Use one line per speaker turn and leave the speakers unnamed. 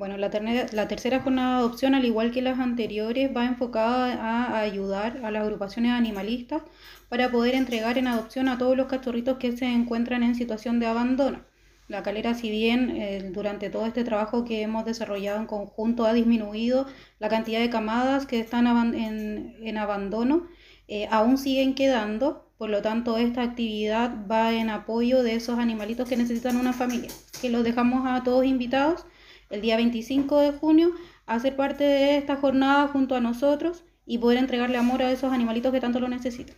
Bueno, la, la, tercera jornada de adopción, al igual que las anteriores, va enfocada a, ayudar a las agrupaciones animalistas para poder entregar en adopción a todos los cachorritos que se encuentran en situación de abandono. La calera, si bien eh, durante todo este trabajo que hemos desarrollado en conjunto ha disminuido la cantidad de camadas que están en, abandono, eh, aún siguen quedando, por lo tanto esta actividad va en apoyo de esos animalitos que necesitan una familia, que los dejamos a todos invitados el día 25 de junio a parte de esta jornada junto a nosotros y poder entregarle amor a esos animalitos que tanto lo necesitan.